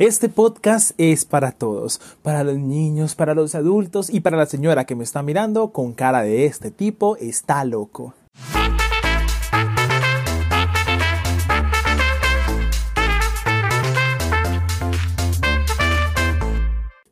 Este podcast es para todos, para los niños, para los adultos y para la señora que me está mirando con cara de este tipo está loco.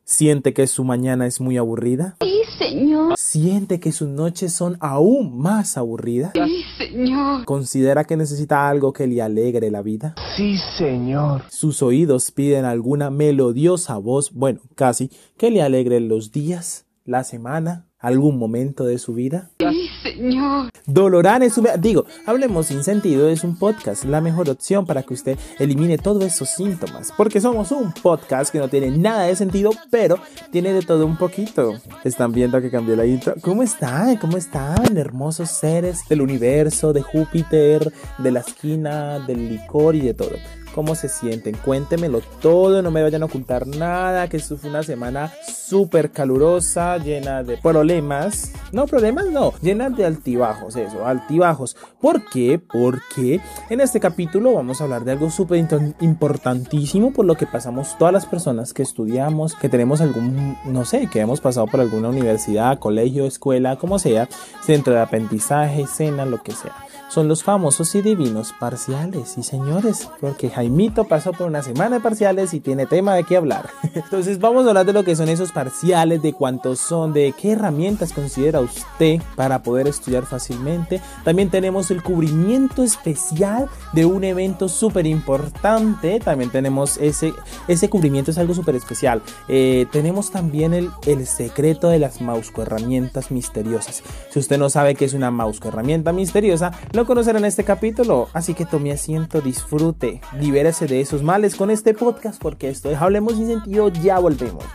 ¿Siente que su mañana es muy aburrida? Señor. ¿Siente que sus noches son aún más aburridas? Sí, señor. ¿Considera que necesita algo que le alegre la vida? Sí, señor. ¿Sus oídos piden alguna melodiosa voz, bueno, casi, que le alegre los días, la semana, algún momento de su vida? Sí, señor. Dolorán es un... Digo, hablemos sin sentido, es un podcast, la mejor opción para que usted elimine todos esos síntomas, porque somos un podcast que no tiene nada de sentido, pero tiene de todo un poquito. Están viendo que cambió la intro. ¿Cómo están? ¿Cómo están? Hermosos seres del universo, de Júpiter, de la esquina, del licor y de todo cómo se sienten. Cuéntemelo todo, no me vayan a ocultar nada, que esto fue una semana súper calurosa, llena de problemas. No, problemas no, llena de altibajos, eso, altibajos. ¿Por qué? Porque en este capítulo vamos a hablar de algo súper importantísimo por lo que pasamos todas las personas que estudiamos, que tenemos algún, no sé, que hemos pasado por alguna universidad, colegio, escuela, como sea, centro de aprendizaje, cena, lo que sea son los famosos y divinos parciales. Y señores, porque Jaimito pasó por una semana de parciales y tiene tema de qué hablar. Entonces vamos a hablar de lo que son esos parciales, de cuántos son, de qué herramientas considera usted para poder estudiar fácilmente. También tenemos el cubrimiento especial de un evento súper importante. También tenemos ese, ese cubrimiento es algo súper especial. Eh, tenemos también el, el secreto de las Mausco herramientas misteriosas. Si usted no sabe qué es una Mausco herramienta misteriosa, lo conocerán este capítulo. Así que tome asiento, disfrute, libérese de esos males con este podcast porque esto es Hablemos sin sentido, ya volvemos.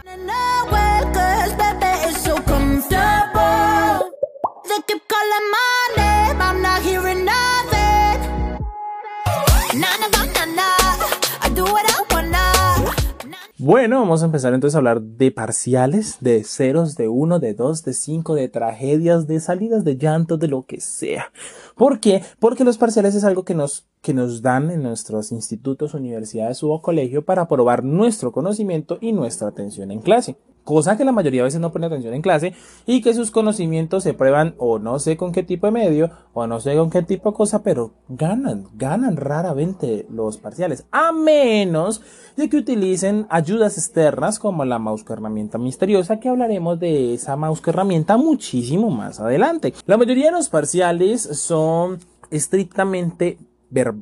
Bueno, vamos a empezar entonces a hablar de parciales, de ceros, de uno, de dos, de cinco, de tragedias, de salidas, de llantos, de lo que sea. ¿Por qué? Porque los parciales es algo que nos, que nos dan en nuestros institutos, universidades o colegio para probar nuestro conocimiento y nuestra atención en clase cosa que la mayoría de veces no pone atención en clase y que sus conocimientos se prueban o no sé con qué tipo de medio o no sé con qué tipo de cosa, pero ganan, ganan raramente los parciales, a menos de que utilicen ayudas externas como la mouse herramienta misteriosa, que hablaremos de esa mouse herramienta muchísimo más adelante. La mayoría de los parciales son estrictamente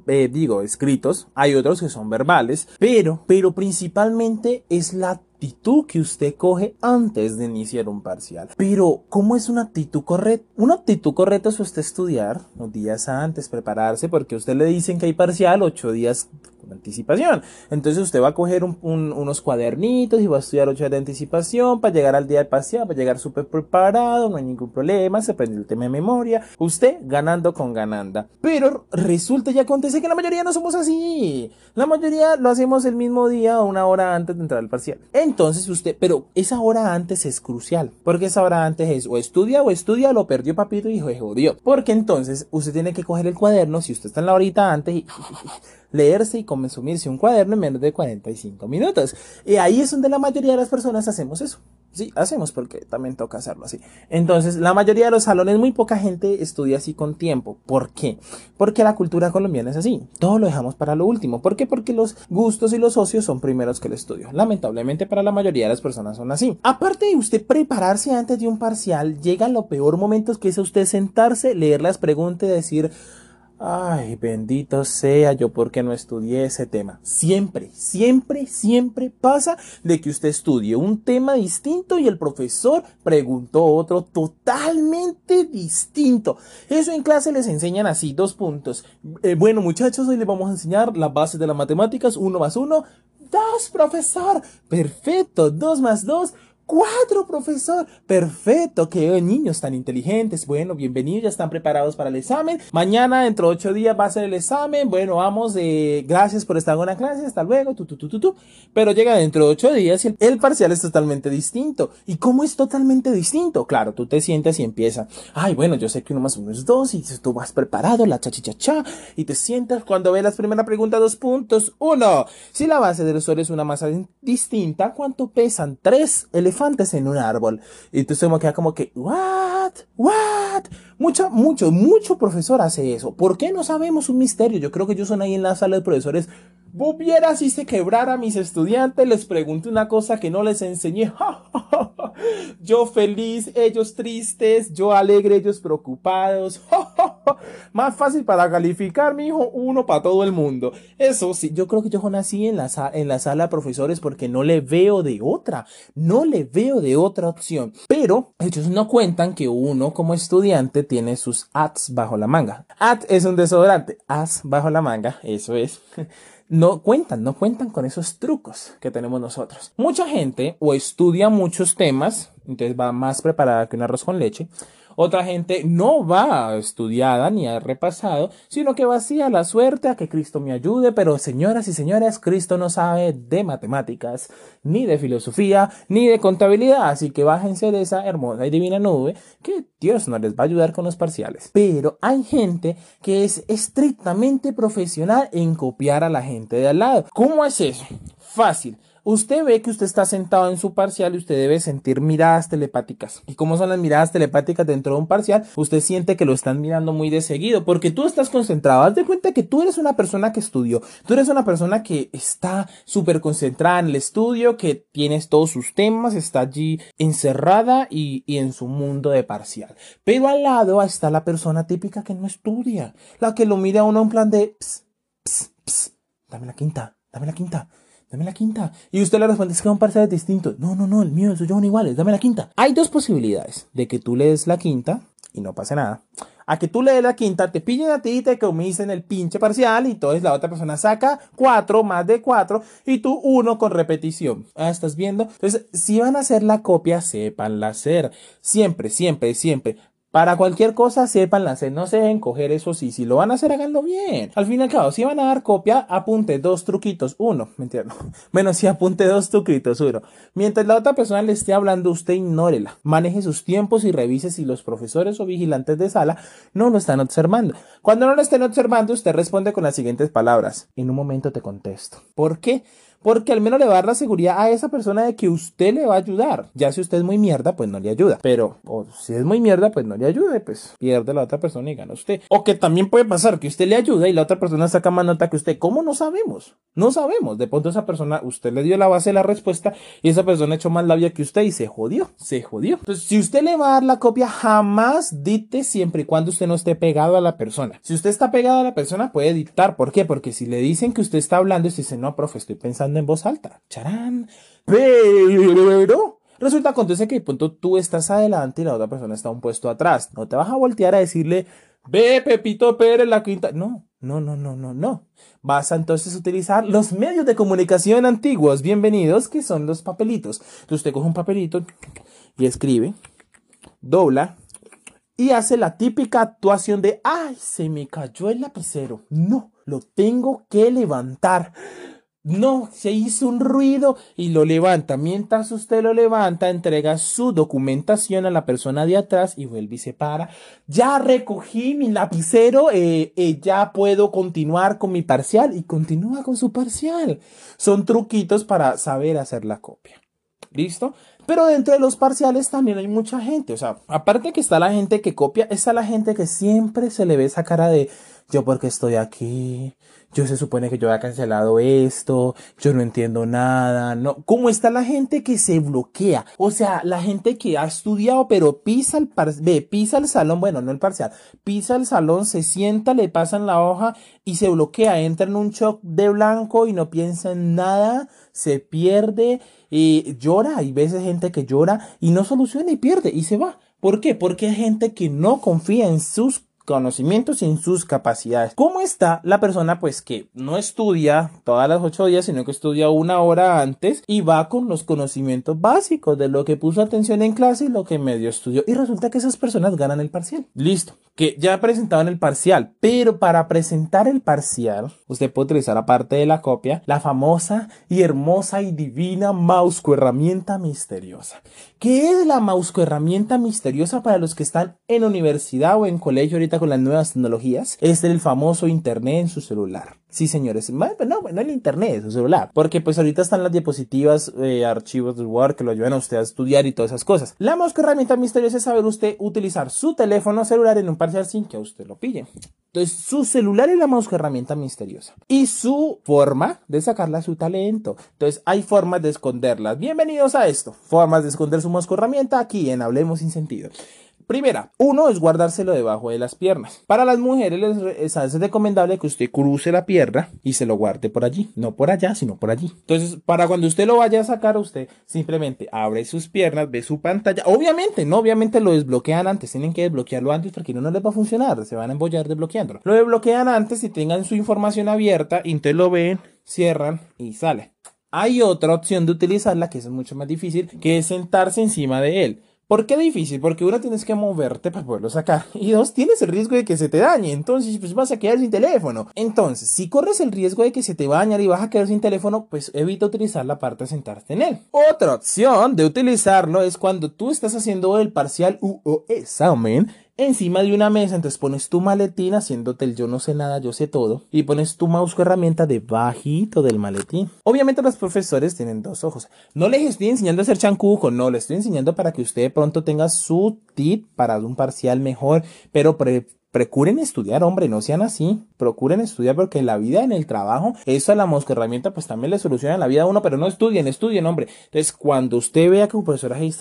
eh, digo, escritos, hay otros que son verbales, pero, pero principalmente es la actitud que usted coge antes de iniciar un parcial. Pero, ¿cómo es una actitud correcta? Una actitud correcta es usted estudiar unos días antes, prepararse, porque usted le dicen que hay parcial ocho días con anticipación. Entonces usted va a coger unos cuadernitos y va a estudiar ocho días de anticipación para llegar al día del parcial, para llegar súper preparado, no hay ningún problema, se prende el tema de memoria. Usted ganando con gananda. Pero resulta y acontece que la mayoría no somos así. La mayoría lo hacemos el mismo día o una hora antes de entrar al parcial. Entonces usted, pero esa hora antes es crucial, porque esa hora antes es o estudia o estudia, lo perdió papito y jodió. Porque entonces usted tiene que coger el cuaderno, si usted está en la horita antes y leerse y consumirse un cuaderno en menos de 45 minutos. Y ahí es donde la mayoría de las personas hacemos eso. Sí, hacemos porque también toca hacerlo así. Entonces, la mayoría de los salones, muy poca gente estudia así con tiempo. ¿Por qué? Porque la cultura colombiana es así. Todo lo dejamos para lo último. ¿Por qué? Porque los gustos y los socios son primeros que el estudio. Lamentablemente para la mayoría de las personas son así. Aparte de usted prepararse antes de un parcial, llega lo peor momento que es usted sentarse, leer las preguntas y decir, Ay, bendito sea yo porque no estudié ese tema. Siempre, siempre, siempre pasa de que usted estudie un tema distinto y el profesor preguntó otro totalmente distinto. Eso en clase les enseñan así, dos puntos. Eh, bueno muchachos, hoy les vamos a enseñar las bases de las matemáticas, uno más uno, dos, profesor. Perfecto, dos más dos Cuatro, profesor. Perfecto, qué niños tan inteligentes. Bueno, bienvenidos, ya están preparados para el examen. Mañana, dentro de ocho días, va a ser el examen. Bueno, vamos, eh, gracias por estar en la clase, hasta luego, tu, tu, tu, tu, tu. Pero llega dentro de ocho días y el, el parcial es totalmente distinto. ¿Y cómo es totalmente distinto? Claro, tú te sientas y empieza. Ay, bueno, yo sé que uno más uno es dos y tú vas preparado, la chachichacha, y te sientas cuando ve las primeras preguntas, dos puntos. Uno, si la base del sol es una masa distinta, ¿cuánto pesan? Tres elefantes en un árbol. Y entonces me queda como que, what, what. Mucho, mucho, mucho profesor hace eso. ¿Por qué no sabemos un misterio? Yo creo que yo son ahí en la sala de profesores. Vos vieras si se quebrara a mis estudiantes, les pregunté una cosa que no les enseñé. yo feliz, ellos tristes, yo alegre, ellos preocupados. Más fácil para calificar, mi hijo, uno para todo el mundo. Eso sí, yo creo que yo nací en la, en la sala de profesores porque no le veo de otra, no le veo de otra opción. Pero ellos no cuentan que uno como estudiante tiene sus ads bajo la manga. Ad es un desodorante, as bajo la manga, eso es. no cuentan, no cuentan con esos trucos que tenemos nosotros. Mucha gente o estudia muchos temas, entonces va más preparada que un arroz con leche, otra gente no va estudiada ni ha repasado, sino que va así a la suerte a que Cristo me ayude, pero señoras y señores, Cristo no sabe de matemáticas, ni de filosofía, ni de contabilidad, así que bájense de esa hermosa y divina nube que Dios no les va a ayudar con los parciales. Pero hay gente que es estrictamente profesional en copiar a la gente de al lado. ¿Cómo es eso? Fácil. Usted ve que usted está sentado en su parcial y usted debe sentir miradas telepáticas. ¿Y cómo son las miradas telepáticas dentro de un parcial? Usted siente que lo están mirando muy de seguido porque tú estás concentrado. Haz de cuenta que tú eres una persona que estudió. Tú eres una persona que está súper concentrada en el estudio, que tienes todos sus temas, está allí encerrada y, en su mundo de parcial. Pero al lado está la persona típica que no estudia. La que lo mira a uno en plan de... Ps, ps, ps, dame la quinta, dame la quinta dame la quinta. Y usted le responde, es que un parcial distinto. No, no, no, el mío, eso yo son iguales, dame la quinta. Hay dos posibilidades de que tú lees la quinta y no pase nada. A que tú lees la quinta, te pillen a ti y te comisen el pinche parcial y entonces la otra persona saca cuatro, más de cuatro y tú uno con repetición. Ah, ¿estás viendo? Entonces, si van a hacer la copia, sépanla hacer. Siempre, siempre, siempre. Para cualquier cosa, sepan hacer, no se dejen coger eso sí. Si lo van a hacer, háganlo bien. Al fin y al cabo, si van a dar copia, apunte dos truquitos. Uno, mentira, no. Bueno, si apunte dos truquitos, uno. Mientras la otra persona le esté hablando, usted ignórela. Maneje sus tiempos y revise si los profesores o vigilantes de sala no lo están observando. Cuando no lo estén observando, usted responde con las siguientes palabras. En un momento te contesto. ¿Por qué? Porque al menos le va a dar la seguridad a esa persona de que usted le va a ayudar. Ya si usted es muy mierda, pues no le ayuda. Pero, o si es muy mierda, pues no le ayude, pues pierde la otra persona y gana usted. O que también puede pasar que usted le ayuda y la otra persona saca más nota que usted. ¿Cómo no sabemos? No sabemos. De pronto esa persona, usted le dio la base de la respuesta y esa persona echó más labia que usted y se jodió, se jodió. Entonces, si usted le va a dar la copia, jamás dicte siempre y cuando usted no esté pegado a la persona. Si usted está pegado a la persona, puede dictar. ¿Por qué? Porque si le dicen que usted está hablando y usted dice, no, profe, estoy pensando en voz alta. Charán. Pero resulta acontece que de pronto tú estás adelante y la otra persona está un puesto atrás. No te vas a voltear a decirle, ve Pepito Pérez la quinta. No, no, no, no, no, no. Vas a entonces utilizar los medios de comunicación antiguos, bienvenidos, que son los papelitos. Entonces usted coge un papelito y escribe, dobla y hace la típica actuación de, ay, se me cayó el lapicero. No, lo tengo que levantar. No, se hizo un ruido y lo levanta. Mientras usted lo levanta, entrega su documentación a la persona de atrás y vuelve y se para. Ya recogí mi lapicero, eh, eh, ya puedo continuar con mi parcial y continúa con su parcial. Son truquitos para saber hacer la copia. ¿Listo? Pero dentro de los parciales también hay mucha gente. O sea, aparte que está la gente que copia, está la gente que siempre se le ve esa cara de yo porque estoy aquí, yo se supone que yo había cancelado esto, yo no entiendo nada, no. ¿Cómo está la gente que se bloquea? O sea, la gente que ha estudiado pero pisa el par ve, pisa el salón, bueno, no el parcial, pisa el salón, se sienta, le pasan la hoja y se bloquea, entra en un shock de blanco y no piensa en nada, se pierde y llora, hay veces gente que llora y no soluciona y pierde y se va. ¿Por qué? Porque hay gente que no confía en sus conocimientos en sus capacidades. ¿Cómo está la persona pues que no estudia todas las ocho días, sino que estudia una hora antes y va con los conocimientos básicos de lo que puso atención en clase y lo que medio estudió? Y resulta que esas personas ganan el parcial. Listo, que ya presentaban el parcial, pero para presentar el parcial, usted puede utilizar aparte de la copia, la famosa y hermosa y divina mouse herramienta misteriosa. ¿Qué es la mouse herramienta misteriosa para los que están en universidad o en colegio ahorita con las nuevas tecnologías? Es el famoso internet en su celular. Sí, señores. No, no el internet, su celular. Porque pues ahorita están las diapositivas, eh, archivos de Word que lo ayudan a usted a estudiar y todas esas cosas. La mosca herramienta misteriosa es saber usted utilizar su teléfono celular en un parcial sin que usted lo pille. Entonces, su celular es la mosca herramienta misteriosa. Y su forma de sacarla a su talento. Entonces, hay formas de esconderlas. Bienvenidos a esto. Formas de esconder su mosca herramienta aquí en Hablemos sin sentido. Primera, uno es guardárselo debajo de las piernas. Para las mujeres les es recomendable que usted cruce la pierna y se lo guarde por allí, no por allá, sino por allí. Entonces, para cuando usted lo vaya a sacar, usted simplemente abre sus piernas, ve su pantalla. Obviamente, no, obviamente lo desbloquean antes, tienen que desbloquearlo antes porque no, no les va a funcionar, se van a embollar desbloqueándolo. Lo desbloquean antes y tengan su información abierta, y entonces lo ven, cierran y sale. Hay otra opción de utilizarla que es mucho más difícil, que es sentarse encima de él. ¿Por qué difícil? Porque uno tienes que moverte para poderlo sacar. Y dos, tienes el riesgo de que se te dañe. Entonces, pues vas a quedar sin teléfono. Entonces, si corres el riesgo de que se te va a dañar y vas a quedar sin teléfono, pues evita utilizar la parte de sentarte en él. Otra opción de utilizarlo es cuando tú estás haciendo el parcial u o examen encima de una mesa, entonces pones tu maletín haciéndote el yo no sé nada, yo sé todo, y pones tu mouse herramienta debajito del maletín. Obviamente los profesores tienen dos ojos. No les estoy enseñando a hacer chancujo, no, les estoy enseñando para que usted pronto tenga su tip para un parcial mejor, pero Procuren estudiar, hombre, no sean así. Procuren estudiar porque la vida, en el trabajo, eso a la mosca herramienta pues también le soluciona la vida a uno, pero no estudien, estudien, hombre. Entonces, cuando usted vea que un profesor ahí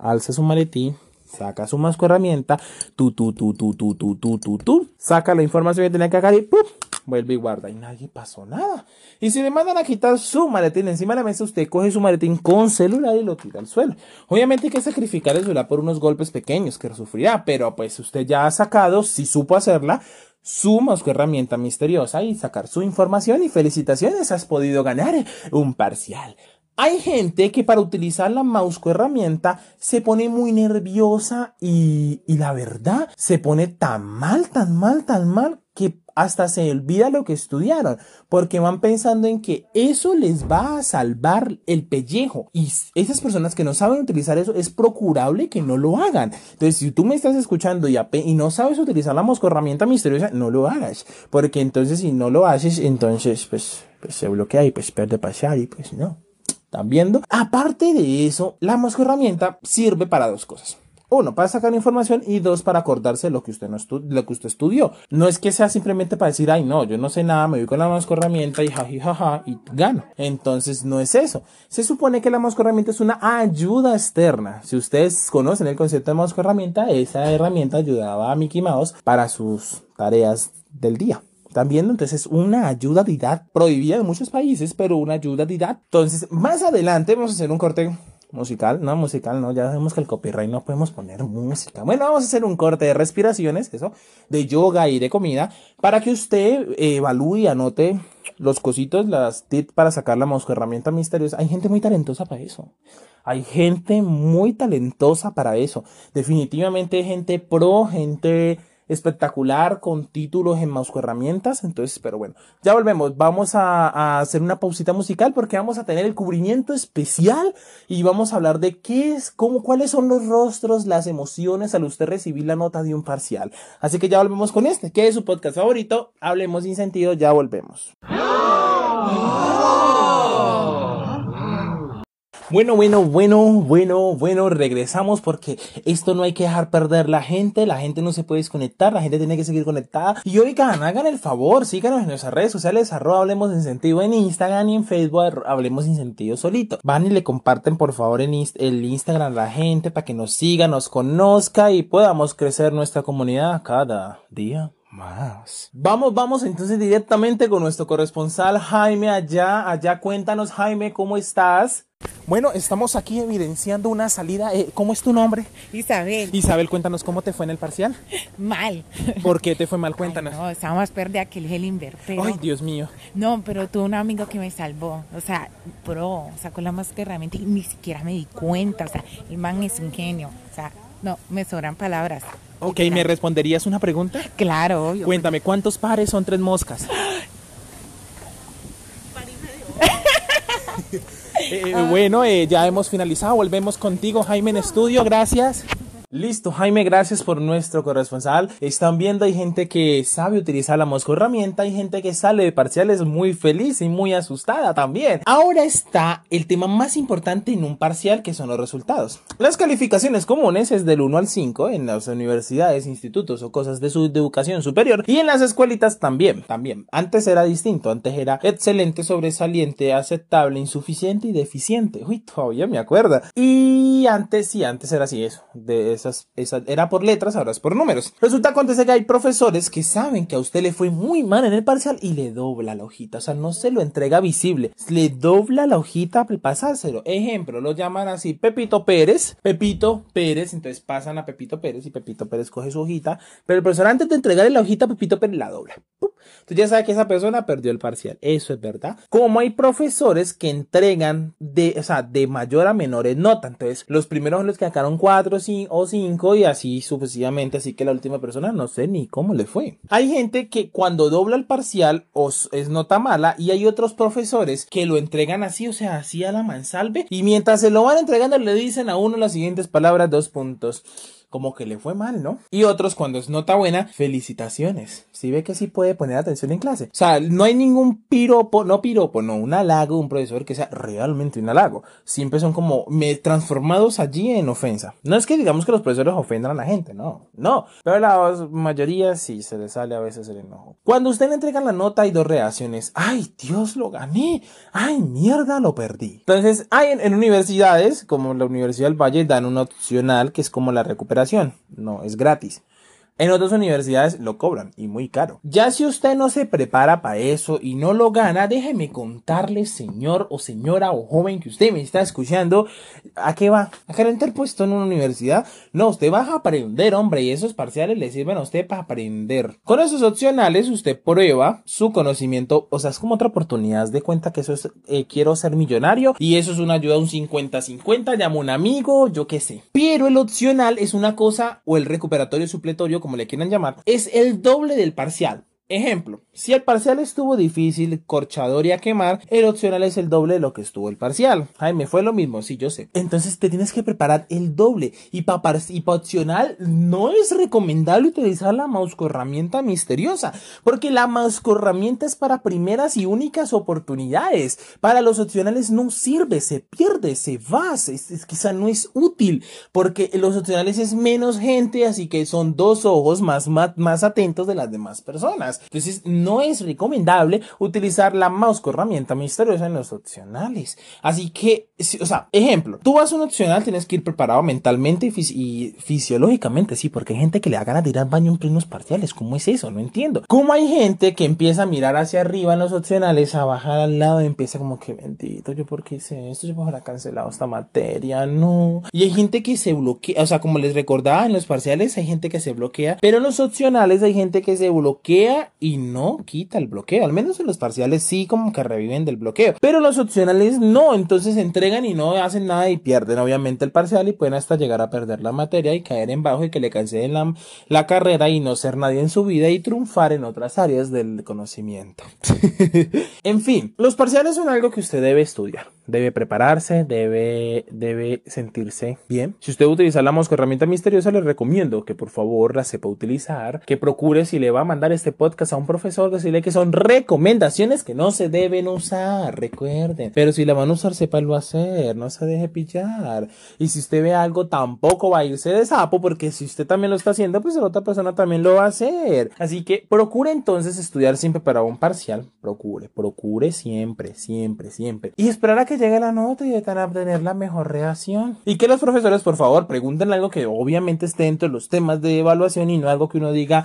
alza su maletín, saca su masco herramienta, tu, tu, tu, tu, tu, tu, tu, tu, tu, saca la información que tenía que sacar y ¡pum! vuelve y guarda. Y nadie pasó nada. Y si le mandan a quitar su maletín encima de la mesa, usted coge su maletín con celular y lo tira al suelo. Obviamente hay que sacrificar el celular por unos golpes pequeños que sufrirá, pero pues usted ya ha sacado, si supo hacerla, su masco herramienta misteriosa y sacar su información y felicitaciones, has podido ganar un parcial. Hay gente que para utilizar la mouse herramienta se pone muy nerviosa y, y la verdad se pone tan mal, tan mal, tan mal que hasta se olvida lo que estudiaron, porque van pensando en que eso les va a salvar el pellejo. Y esas personas que no saben utilizar eso, es procurable que no lo hagan. Entonces, si tú me estás escuchando y, y no sabes utilizar la mosco herramienta misteriosa, no lo hagas. Porque entonces, si no lo haces, entonces, pues, pues se bloquea y pues pierde pasar y pues no. ¿Están viendo? Aparte de eso, la mosca herramienta sirve para dos cosas. Uno, para sacar información y dos, para acordarse lo que usted no lo que usted estudió. No es que sea simplemente para decir, ay, no, yo no sé nada, me voy con la mosca herramienta y jaji jaja y gano. Entonces, no es eso. Se supone que la mosca herramienta es una ayuda externa. Si ustedes conocen el concepto de mosca herramienta, esa herramienta ayudaba a Mickey Mouse para sus tareas del día. ¿Están viendo? Entonces, una ayuda de edad prohibida en muchos países, pero una ayuda de edad. Entonces, más adelante vamos a hacer un corte musical, no musical, no, ya sabemos que el copyright no podemos poner música. Bueno, vamos a hacer un corte de respiraciones, eso, de yoga y de comida, para que usted evalúe y anote los cositos, las tips para sacar la mosca herramienta misteriosa. Hay gente muy talentosa para eso. Hay gente muy talentosa para eso. Definitivamente gente pro, gente espectacular con títulos en mouse herramientas. Entonces, pero bueno, ya volvemos. Vamos a, hacer una pausita musical porque vamos a tener el cubrimiento especial y vamos a hablar de qué es, cómo, cuáles son los rostros, las emociones al usted recibir la nota de un parcial. Así que ya volvemos con este, que es su podcast favorito. Hablemos sin sentido, ya volvemos. Bueno, bueno, bueno, bueno, bueno, regresamos porque esto no hay que dejar perder la gente, la gente no se puede desconectar, la gente tiene que seguir conectada. Y oigan, hagan el favor, síganos en nuestras redes sociales, arroba Hablemos en Sentido en Instagram y en Facebook, Hablemos sin Sentido solito. Van y le comparten por favor en el Instagram a la gente para que nos siga, nos conozca y podamos crecer nuestra comunidad cada día más. Vamos, vamos entonces directamente con nuestro corresponsal Jaime allá, allá cuéntanos Jaime, ¿cómo estás? Bueno, estamos aquí evidenciando una salida. Eh, ¿Cómo es tu nombre? Isabel, Isabel, cuéntanos cómo te fue en el parcial. mal. ¿Por qué te fue mal? Cuéntanos. Ay, no, estaba más perdida que el pero... Ay, Dios mío. No, pero tuve un amigo que me salvó. O sea, pro, sacó la más que herramienta y ni siquiera me di cuenta. O sea, el man es un genio. O sea, no, me sobran palabras. Ok, ¿me responderías una pregunta? Claro, obvio. Cuéntame, ¿cuántos pares son tres moscas? Eh, bueno, eh, ya hemos finalizado. Volvemos contigo, Jaime, en estudio. Gracias. Listo, Jaime, gracias por nuestro corresponsal. Están viendo, hay gente que sabe utilizar la mosco herramienta, hay gente que sale de parciales muy feliz y muy asustada también. Ahora está el tema más importante en un parcial, que son los resultados. Las calificaciones comunes es del 1 al 5 en las universidades, institutos o cosas de su de educación superior y en las escuelitas también, también. Antes era distinto, antes era excelente, sobresaliente, aceptable, insuficiente y deficiente. Uy, todavía me acuerdo. Y antes sí, antes era así eso, de era por letras, ahora es por números. Resulta acontece que hay profesores que saben que a usted le fue muy mal en el parcial y le dobla la hojita, o sea, no se lo entrega visible, le dobla la hojita al pasárselo. Ejemplo, lo llaman así Pepito Pérez, Pepito Pérez, entonces pasan a Pepito Pérez y Pepito Pérez coge su hojita, pero el profesor antes de entregarle la hojita Pepito Pérez la dobla. Entonces ya sabe que esa persona perdió el parcial, eso es verdad. Como hay profesores que entregan de, o sea, de mayor a menores notas, entonces los primeros los que sacaron 4 o 5 y así sucesivamente, así que la última persona no sé ni cómo le fue. Hay gente que cuando dobla el parcial os es nota mala y hay otros profesores que lo entregan así, o sea, así a la mansalve y mientras se lo van entregando le dicen a uno las siguientes palabras, dos puntos como que le fue mal, ¿no? Y otros cuando es nota buena, felicitaciones. Si ve que sí puede poner atención en clase. O sea, no hay ningún piropo, no piropo, no, un halago, un profesor que sea realmente un halago. Siempre son como transformados allí en ofensa. No es que digamos que los profesores ofendan a la gente, no, no. Pero la mayoría sí se le sale a veces el enojo. Cuando usted le entrega la nota hay dos reacciones. Ay, Dios, lo gané. Ay, mierda, lo perdí. Entonces, hay en, en universidades, como la Universidad del Valle, dan un opcional que es como la recuperación. No, es gratis. En otras universidades lo cobran y muy caro. Ya si usted no se prepara para eso y no lo gana, déjeme contarle, señor o señora o joven que usted me está escuchando, ¿a qué va? ¿A calentar puesto en una universidad? No, usted va a aprender, hombre, y esos parciales le sirven a usted para aprender. Con esos opcionales usted prueba su conocimiento, o sea, es como otra oportunidad, de cuenta que eso es, eh, quiero ser millonario y eso es una ayuda, un 50-50, llamo a un amigo, yo qué sé. Pero el opcional es una cosa, o el recuperatorio supletorio, como le quieran llamar, es el doble del parcial. Ejemplo, si el parcial estuvo difícil, corchador y a quemar, el opcional es el doble de lo que estuvo el parcial. Ay, me fue lo mismo, sí, yo sé. Entonces te tienes que preparar el doble. Y para y pa opcional no es recomendable utilizar la herramienta misteriosa, porque la herramienta es para primeras y únicas oportunidades. Para los opcionales no sirve, se pierde, se va, es, quizá no es útil, porque los opcionales es menos gente, así que son dos ojos más, más, más atentos de las demás personas. Entonces, no es recomendable utilizar la mouse con herramienta misteriosa en los opcionales. Así que, o sea, ejemplo, tú vas a un opcional, tienes que ir preparado mentalmente y, fisi y fisiológicamente, sí, porque hay gente que le da ganas de ir al baño en plenos parciales. ¿Cómo es eso? No entiendo. ¿Cómo hay gente que empieza a mirar hacia arriba en los opcionales, a bajar al lado y empieza como que bendito, yo por qué hice esto, yo por haber cancelado esta materia, no. Y hay gente que se bloquea, o sea, como les recordaba en los parciales, hay gente que se bloquea, pero en los opcionales hay gente que se bloquea y no quita el bloqueo. Al menos en los parciales sí como que reviven del bloqueo. Pero los opcionales no. Entonces entregan y no hacen nada y pierden obviamente el parcial y pueden hasta llegar a perder la materia y caer en bajo y que le cancelen la, la carrera y no ser nadie en su vida y triunfar en otras áreas del conocimiento. en fin, los parciales son algo que usted debe estudiar. Debe prepararse, debe, debe sentirse bien. Si usted utiliza la mosca herramienta misteriosa, le recomiendo que por favor la sepa utilizar, que procure si le va a mandar este podcast a un profesor, decirle que son recomendaciones que no se deben usar, recuerden. Pero si la van a usar, lo hacer, no se deje pillar. Y si usted ve algo, tampoco va a irse de sapo, porque si usted también lo está haciendo, pues la otra persona también lo va a hacer. Así que procure entonces estudiar siempre para un parcial. Procure, procure siempre, siempre, siempre. Y esperar a que llegue la nota y van a obtener la mejor reacción. Y que los profesores, por favor, pregunten algo que obviamente esté dentro de los temas de evaluación y no algo que uno diga,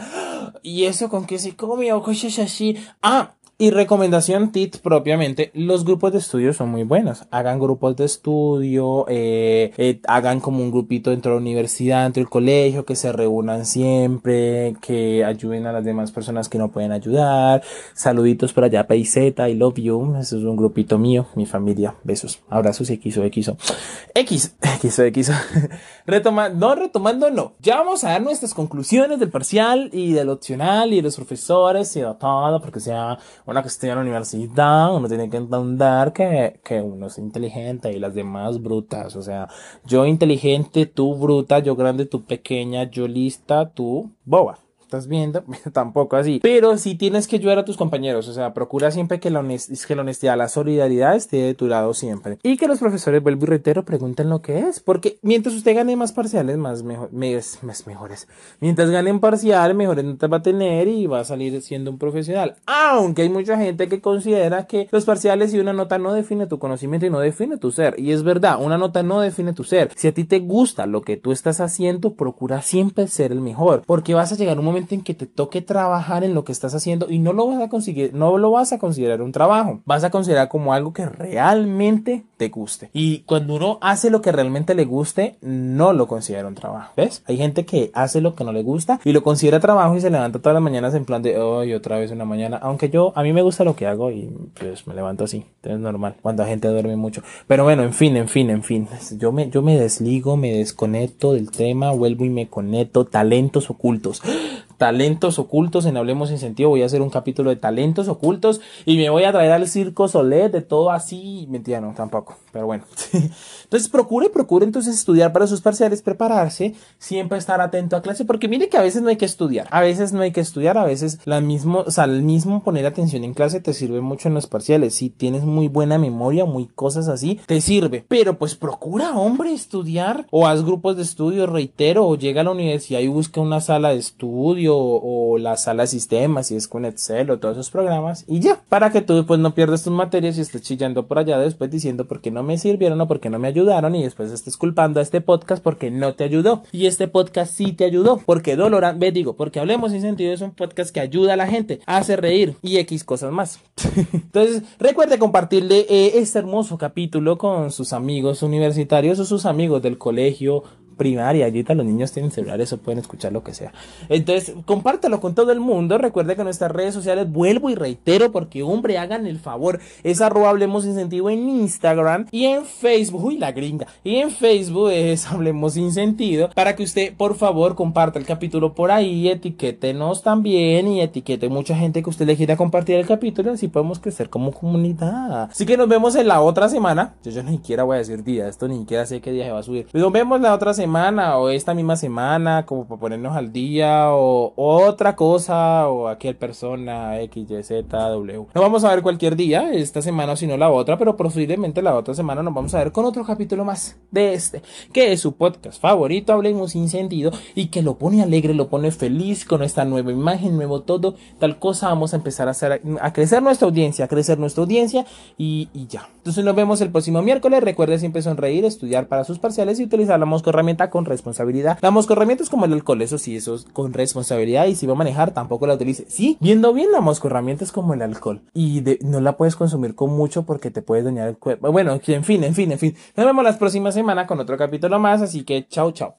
¿y eso con qué se come o cosas así? Ah, Y recomendación TIT propiamente, los grupos de estudio son muy buenos. Hagan grupos de estudio, eh, eh, hagan como un grupito dentro de la universidad, dentro del colegio, que se reúnan siempre, que ayuden a las demás personas que no pueden ayudar. Saluditos por allá, PIZ, I love you. Ese es un grupito mío, mi familia. Besos, abrazos y X o X o X, X o X. retomando, no retomando, no. Ya vamos a dar nuestras conclusiones del parcial y del opcional y de los profesores y de todo, porque sea una cuestión de la universidad, uno tiene que entender que, que uno es inteligente y las demás brutas. O sea, yo inteligente, tú bruta, yo grande, tú pequeña, yo lista, tú boba estás viendo, tampoco así. Pero si tienes que ayudar a tus compañeros, o sea, procura siempre que la, que la honestidad, la solidaridad esté de tu lado siempre. Y que los profesores, vuelvo y reitero, pregunten lo que es, porque mientras usted gane más parciales, más, más mejores. Mientras ganen parcial, mejores notas va a tener y va a salir siendo un profesional. Aunque hay mucha gente que considera que los parciales y una nota no define tu conocimiento y no define tu ser. Y es verdad, una nota no define tu ser. Si a ti te gusta lo que tú estás haciendo, procura siempre ser el mejor, porque vas a llegar un momento en que te toque trabajar en lo que estás haciendo y no lo vas a conseguir, no lo vas a considerar un trabajo, vas a considerar como algo que realmente te guste. Y cuando uno hace lo que realmente le guste, no lo considera un trabajo. ¿Ves? Hay gente que hace lo que no le gusta y lo considera trabajo y se levanta todas las mañanas en plan de hoy otra vez una mañana. Aunque yo, a mí me gusta lo que hago y pues me levanto así. Es normal. Cuando la gente duerme mucho. Pero bueno, en fin, en fin, en fin. Yo me, yo me desligo, me desconecto del tema, vuelvo y me conecto. Talentos ocultos talentos ocultos en Hablemos sin Sentido. Voy a hacer un capítulo de talentos ocultos y me voy a traer al circo Solé de todo así. Mentira, no, tampoco. Pero bueno. Entonces procure, procure entonces estudiar para sus parciales, prepararse, siempre estar atento a clase, porque mire que a veces no hay que estudiar. A veces no hay que estudiar, a veces la mismo, o sea, el mismo poner atención en clase te sirve mucho en los parciales. Si tienes muy buena memoria, muy cosas así, te sirve. Pero pues procura, hombre, estudiar o haz grupos de estudio, reitero, o llega a la universidad y busca una sala de estudio o, la sala de sistemas, si es con Excel o todos esos programas, y ya, para que tú pues no pierdas tus materias y estés chillando por allá después diciendo por qué no me sirvieron o por qué no me ayudaron y después estés culpando a este podcast porque no te ayudó. Y este podcast sí te ayudó, porque Dolorán, ve digo, porque Hablemos sin sentido es un podcast que ayuda a la gente, hace reír y X cosas más. Entonces, recuerde compartirle eh, este hermoso capítulo con sus amigos universitarios o sus amigos del colegio primaria. Ahorita los niños tienen celulares o pueden escuchar lo que sea. Entonces, compártelo con todo el mundo. Recuerde que nuestras redes sociales, vuelvo y reitero, porque hombre, hagan el favor. Es arroba Hablemos Incentivo en Instagram y en Facebook. Uy, la gringa. Y en Facebook es Hablemos Sin Sentido. Para que usted, por favor, comparta el capítulo por ahí. Etiquétenos también y etiquete mucha gente que usted le quiera compartir el capítulo. Así podemos crecer como comunidad. Así que nos vemos en la otra semana. Yo, yo ni siquiera voy a decir día. Esto ni siquiera sé qué día se va a subir. Nos vemos la otra semana o esta misma semana, como para ponernos al día, o, otra cosa, o aquel persona X, Y, Z, W. No vamos a ver cualquier día, esta semana o si no la otra, pero posiblemente la otra semana nos vamos a ver con otro capítulo más de este, que es su podcast favorito, Hablemos sin sentido, y que lo pone alegre, lo pone feliz con esta nueva imagen, nuevo todo, tal cosa, vamos a empezar a hacer, a crecer nuestra audiencia, a crecer nuestra audiencia, y, y ya. Entonces nos vemos el próximo miércoles, recuerde siempre sonreír, estudiar para sus parciales y utilizar la mosca herramienta con responsabilidad. La moscorramienta es como el alcohol, eso sí, eso es con responsabilidad y si va a manejar tampoco la utilice. Sí, viendo bien la moscorramienta es como el alcohol y no la puedes consumir con mucho porque te puede dañar el cuerpo. Bueno, en fin, en fin, en fin. Nos vemos la próxima semana con otro capítulo más, así que chao, chao.